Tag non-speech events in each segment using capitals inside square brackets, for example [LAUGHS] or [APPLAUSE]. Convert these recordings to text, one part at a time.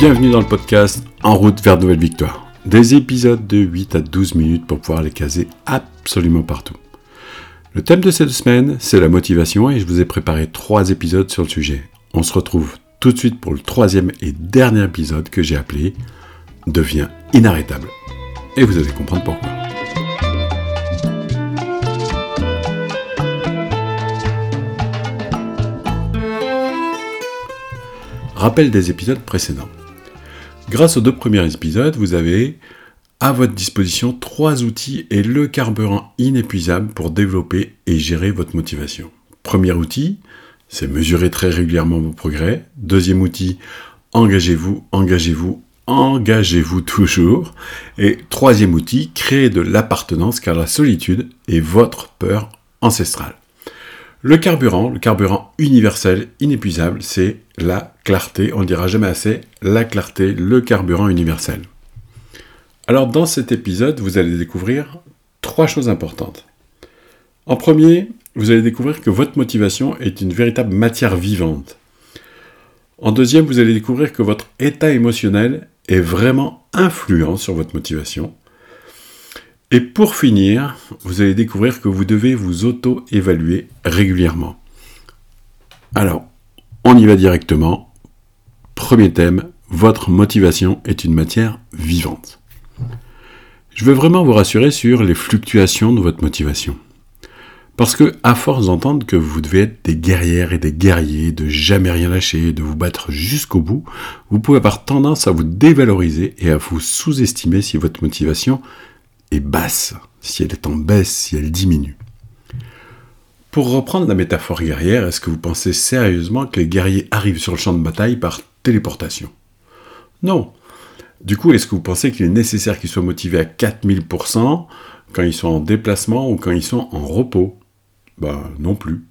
Bienvenue dans le podcast En route vers de nouvelles victoires. Des épisodes de 8 à 12 minutes pour pouvoir les caser absolument partout. Le thème de cette semaine, c'est la motivation et je vous ai préparé trois épisodes sur le sujet. On se retrouve tout de suite pour le troisième et dernier épisode que j'ai appelé Devient inarrêtable. Et vous allez comprendre pourquoi. Rappel des épisodes précédents. Grâce aux deux premiers épisodes, vous avez à votre disposition trois outils et le carburant inépuisable pour développer et gérer votre motivation. Premier outil, c'est mesurer très régulièrement vos progrès. Deuxième outil, engagez-vous, engagez-vous, engagez-vous toujours. Et troisième outil, créer de l'appartenance car la solitude est votre peur ancestrale. Le carburant, le carburant universel, inépuisable, c'est la clarté. On ne dira jamais assez, la clarté, le carburant universel. Alors dans cet épisode, vous allez découvrir trois choses importantes. En premier, vous allez découvrir que votre motivation est une véritable matière vivante. En deuxième, vous allez découvrir que votre état émotionnel est vraiment influent sur votre motivation. Et pour finir, vous allez découvrir que vous devez vous auto-évaluer régulièrement. Alors, on y va directement. Premier thème, votre motivation est une matière vivante. Je veux vraiment vous rassurer sur les fluctuations de votre motivation. Parce que, à force d'entendre que vous devez être des guerrières et des guerriers, de jamais rien lâcher, de vous battre jusqu'au bout, vous pouvez avoir tendance à vous dévaloriser et à vous sous-estimer si votre motivation est basse, si elle est en baisse, si elle diminue. Pour reprendre la métaphore guerrière, est-ce que vous pensez sérieusement que les guerriers arrivent sur le champ de bataille par téléportation? Non. Du coup, est-ce que vous pensez qu'il est nécessaire qu'ils soient motivés à 4000% quand ils sont en déplacement ou quand ils sont en repos? Ben non plus.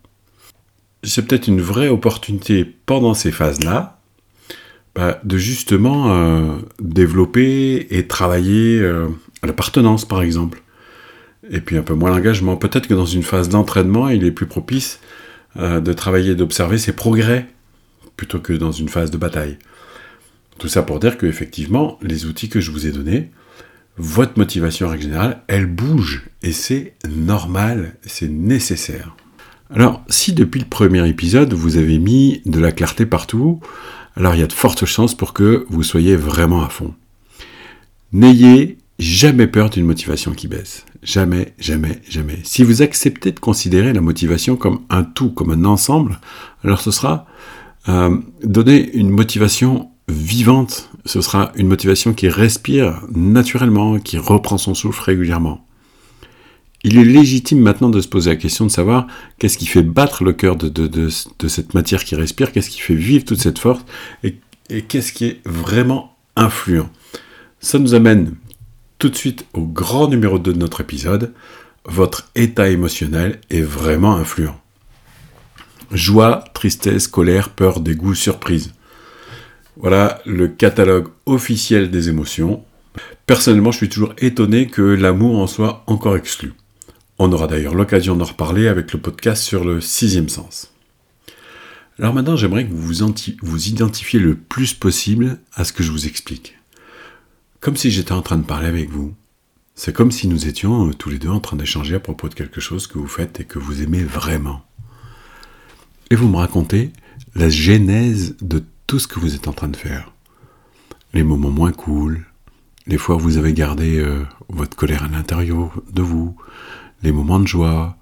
C'est peut-être une vraie opportunité pendant ces phases-là bah, de justement euh, développer et travailler euh, l'appartenance par exemple. Et puis un peu moins l'engagement. Peut-être que dans une phase d'entraînement, il est plus propice euh, de travailler, d'observer ses progrès, plutôt que dans une phase de bataille. Tout ça pour dire que effectivement, les outils que je vous ai donnés, votre motivation en règle générale, elle bouge et c'est normal, c'est nécessaire. Alors, si depuis le premier épisode, vous avez mis de la clarté partout, alors il y a de fortes chances pour que vous soyez vraiment à fond. N'ayez jamais peur d'une motivation qui baisse. Jamais, jamais, jamais. Si vous acceptez de considérer la motivation comme un tout, comme un ensemble, alors ce sera euh, donner une motivation vivante. Ce sera une motivation qui respire naturellement, qui reprend son souffle régulièrement. Il est légitime maintenant de se poser la question de savoir qu'est-ce qui fait battre le cœur de, cette matière qui respire, qu'est-ce qui fait vivre toute cette force, et qu'est-ce qui est vraiment influent. Ça nous amène tout de suite au grand numéro 2 de notre épisode, votre état émotionnel est vraiment influent. Joie, tristesse, colère, peur, dégoût, surprise. Voilà le catalogue officiel des émotions. Personnellement, je suis toujours étonné que l'amour en soit encore exclu. On aura d'ailleurs l'occasion d'en reparler avec le podcast sur le sixième sens. Alors maintenant, j'aimerais que vous vous identifiez le plus possible à ce que je vous explique comme si j'étais en train de parler avec vous. C'est comme si nous étions euh, tous les deux en train d'échanger à propos de quelque chose que vous faites et que vous aimez vraiment. Et vous me racontez la genèse de tout ce que vous êtes en train de faire. Les moments moins cool, les fois où vous avez gardé euh, votre colère à l'intérieur de vous, les moments de joie,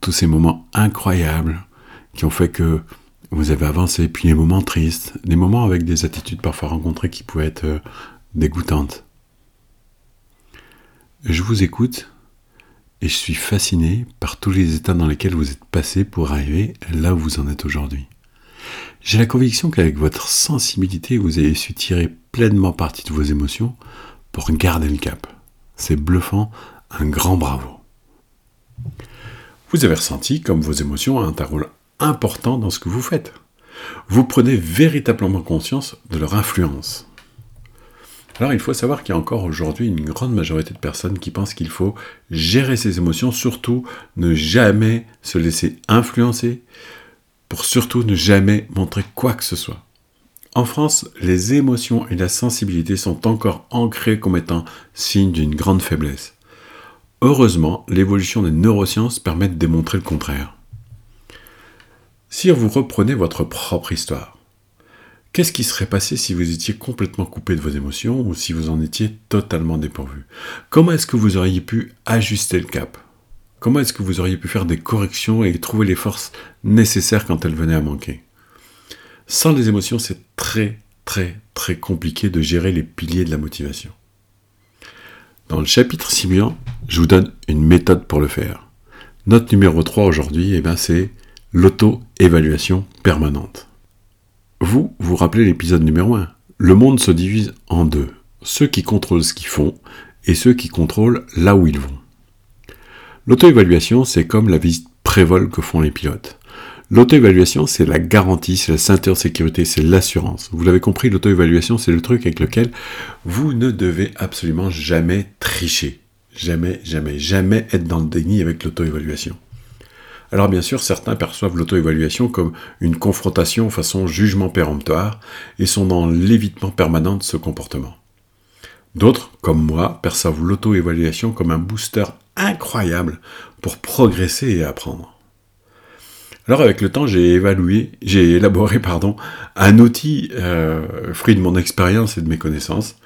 tous ces moments incroyables qui ont fait que vous avez avancé, puis les moments tristes, les moments avec des attitudes parfois rencontrées qui pouvaient être euh, dégoûtante. Je vous écoute et je suis fasciné par tous les états dans lesquels vous êtes passé pour arriver là où vous en êtes aujourd'hui. J'ai la conviction qu'avec votre sensibilité, vous avez su tirer pleinement parti de vos émotions pour garder le cap. C'est bluffant, un grand bravo. Vous avez ressenti comme vos émotions ont un rôle important dans ce que vous faites. Vous prenez véritablement conscience de leur influence. Alors il faut savoir qu'il y a encore aujourd'hui une grande majorité de personnes qui pensent qu'il faut gérer ses émotions, surtout ne jamais se laisser influencer, pour surtout ne jamais montrer quoi que ce soit. En France, les émotions et la sensibilité sont encore ancrées comme étant signe d'une grande faiblesse. Heureusement, l'évolution des neurosciences permet de démontrer le contraire. Si vous reprenez votre propre histoire, qu'est-ce qui serait passé si vous étiez complètement coupé de vos émotions ou si vous en étiez totalement dépourvu? Comment est-ce que vous auriez pu ajuster le cap? Comment est-ce que vous auriez pu faire des corrections et trouver les forces nécessaires quand elles venaient à manquer? Sans les émotions, c'est très très très compliqué de gérer les piliers de la motivation. Dans le chapitre suivant, je vous donne une méthode pour le faire. Note numéro 3 aujourd'hui, eh c'est l'auto-évaluation permanente. Vous, vous rappelez l'épisode numéro 1. Le monde se divise en deux. Ceux qui contrôlent ce qu'ils font et ceux qui contrôlent là où ils vont. L'auto-évaluation, c'est comme la visite prévol que font les pilotes. L'auto-évaluation, c'est la garantie, c'est la ceinture de sécurité, c'est l'assurance. Vous l'avez compris, l'auto-évaluation, c'est le truc avec lequel vous ne devez absolument jamais tricher. Jamais, jamais, jamais être dans le déni avec l'auto-évaluation. Alors bien sûr, certains perçoivent l'auto-évaluation comme une confrontation façon jugement péremptoire et sont dans l'évitement permanent de ce comportement. D'autres, comme moi, perçoivent l'auto-évaluation comme un booster incroyable pour progresser et apprendre. Alors avec le temps, j'ai évalué, j'ai élaboré [LAUGHS] pardon, un outil euh, fruit de mon expérience et de mes connaissances.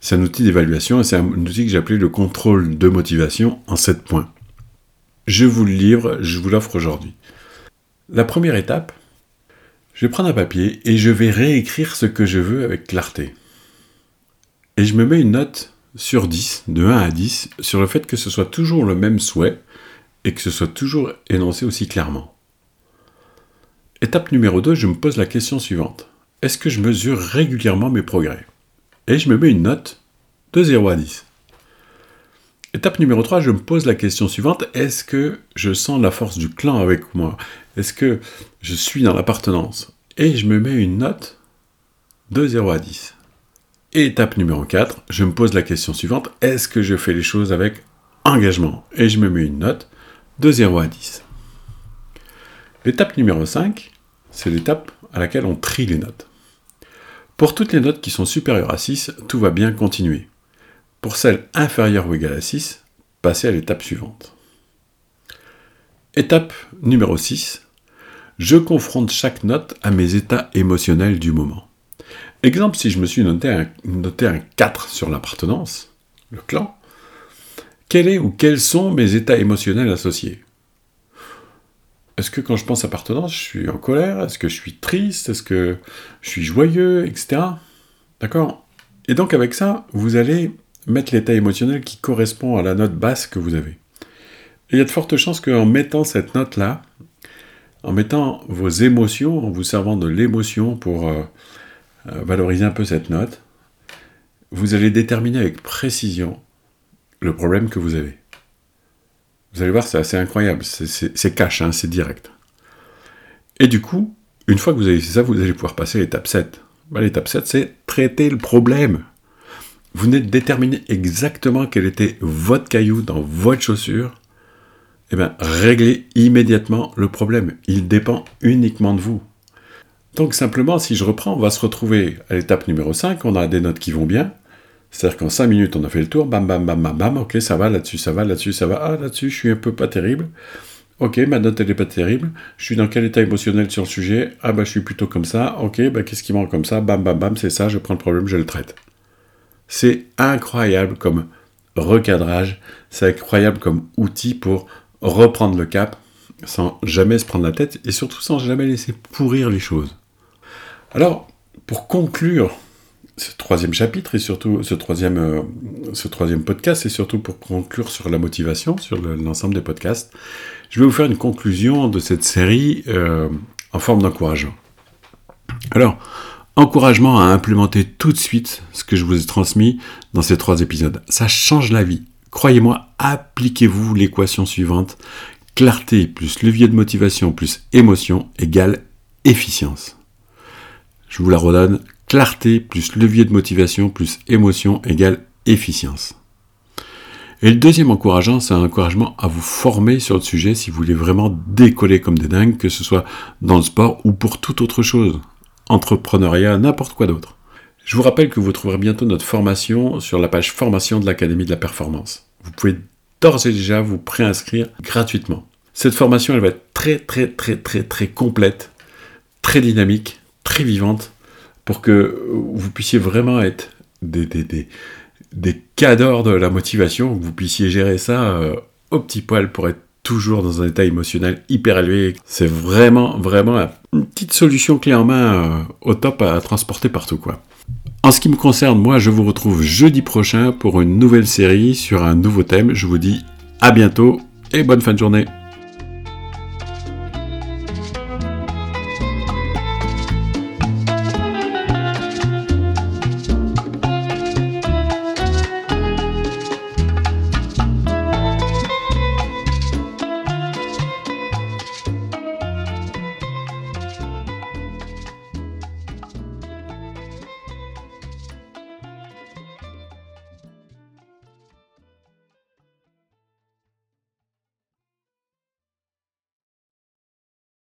C'est un outil d'évaluation et c'est un outil que j'ai appelé le contrôle de motivation en 7 points. Je vous le livre, je vous l'offre aujourd'hui. La première étape, je vais prendre un papier et je vais réécrire ce que je veux avec clarté. Et je me mets une note sur 10, de 1 à 10, sur le fait que ce soit toujours le même souhait et que ce soit toujours énoncé aussi clairement. Étape numéro 2, je me pose la question suivante. Est-ce que je mesure régulièrement mes progrès? Et je me mets une note de 0 à 10. Étape numéro 3, je me pose la question suivante. Est-ce que je sens la force du clan avec moi? Est-ce que je suis dans l'appartenance? Et je me mets une note de 0 à 10. Et étape numéro 4, je me pose la question suivante. Est-ce que je fais les choses avec engagement? Et je me mets une note de 0 à 10. L'étape numéro 5, c'est l'étape à laquelle on trie les notes. Pour toutes les notes qui sont supérieures à 6, tout va bien continuer. Pour celles inférieures ou égales à 6, passez à l'étape suivante. Étape numéro 6, je confronte chaque note à mes états émotionnels du moment. Exemple, si je me suis noté un, noté un 4 sur l'appartenance, le clan, quel est ou quels sont mes états émotionnels associés? Est-ce que quand je pense appartenance, je suis en colère? Est-ce que je suis triste? Est-ce que je suis joyeux? Etc. D'accord? Et donc avec ça, vous allez mettre l'état émotionnel qui correspond à la note basse que vous avez. Il y a de fortes chances qu'en mettant cette note-là, en mettant vos émotions, en vous servant de l'émotion pour euh, euh, valoriser un peu cette note, vous allez déterminer avec précision le problème que vous avez. Vous allez voir, c'est assez incroyable, c'est cash, hein, c'est direct. Et du coup, une fois que vous avez fait ça, vous allez pouvoir passer à l'étape 7. Bah, l'étape 7, c'est traiter le problème vous venez de déterminer exactement quel était votre caillou dans votre chaussure, eh bien, réglez immédiatement le problème. Il dépend uniquement de vous. Donc simplement, si je reprends, on va se retrouver à l'étape numéro 5, on a des notes qui vont bien. C'est-à-dire qu'en 5 minutes, on a fait le tour, bam, bam, bam, bam, bam, ok, ça va, là-dessus, ça va, là-dessus, ça va, ah, là-dessus, je suis un peu pas terrible. Ok, ma note, elle est pas terrible. Je suis dans quel état émotionnel sur le sujet? Ah, bah, je suis plutôt comme ça. Ok, bah, qu'est-ce qui manque comme ça? Bam, bam, bam, c'est ça, je prends le problème, je le traite. C'est incroyable comme recadrage, c'est incroyable comme outil pour reprendre le cap sans jamais se prendre la tête et surtout sans jamais laisser pourrir les choses. Alors, pour conclure ce troisième chapitre et surtout ce troisième, euh, ce troisième podcast et surtout pour conclure sur la motivation, sur l'ensemble des podcasts, je vais vous faire une conclusion de cette série euh, en forme d'encouragement. Alors, encouragement à implémenter tout de suite ce que je vous ai transmis dans ces trois épisodes. Ça change la vie. Croyez-moi, appliquez-vous l'équation suivante. Clarté plus levier de motivation plus émotion égale efficience. Je vous la redonne. Clarté plus levier de motivation plus émotion égale efficience. Et le deuxième encourageant, c'est un encouragement à vous former sur le sujet si vous voulez vraiment décoller comme des dingues, que ce soit dans le sport ou pour toute autre chose entrepreneuriat, n'importe quoi d'autre. Je vous rappelle que vous trouverez bientôt notre formation sur la page formation de l'Académie de la Performance. Vous pouvez d'ores et déjà vous préinscrire gratuitement. Cette formation, elle va être très très très très très complète, très dynamique, très vivante, pour que vous puissiez vraiment être des, des, des, des cadors de la motivation, que vous puissiez gérer ça euh, au petit poil pour être toujours dans un état émotionnel hyper élevé. C'est vraiment, vraiment une petite solution clé en main au top à transporter partout, quoi. En ce qui me concerne, moi, je vous retrouve jeudi prochain pour une nouvelle série sur un nouveau thème. Je vous dis à bientôt et bonne fin de journée.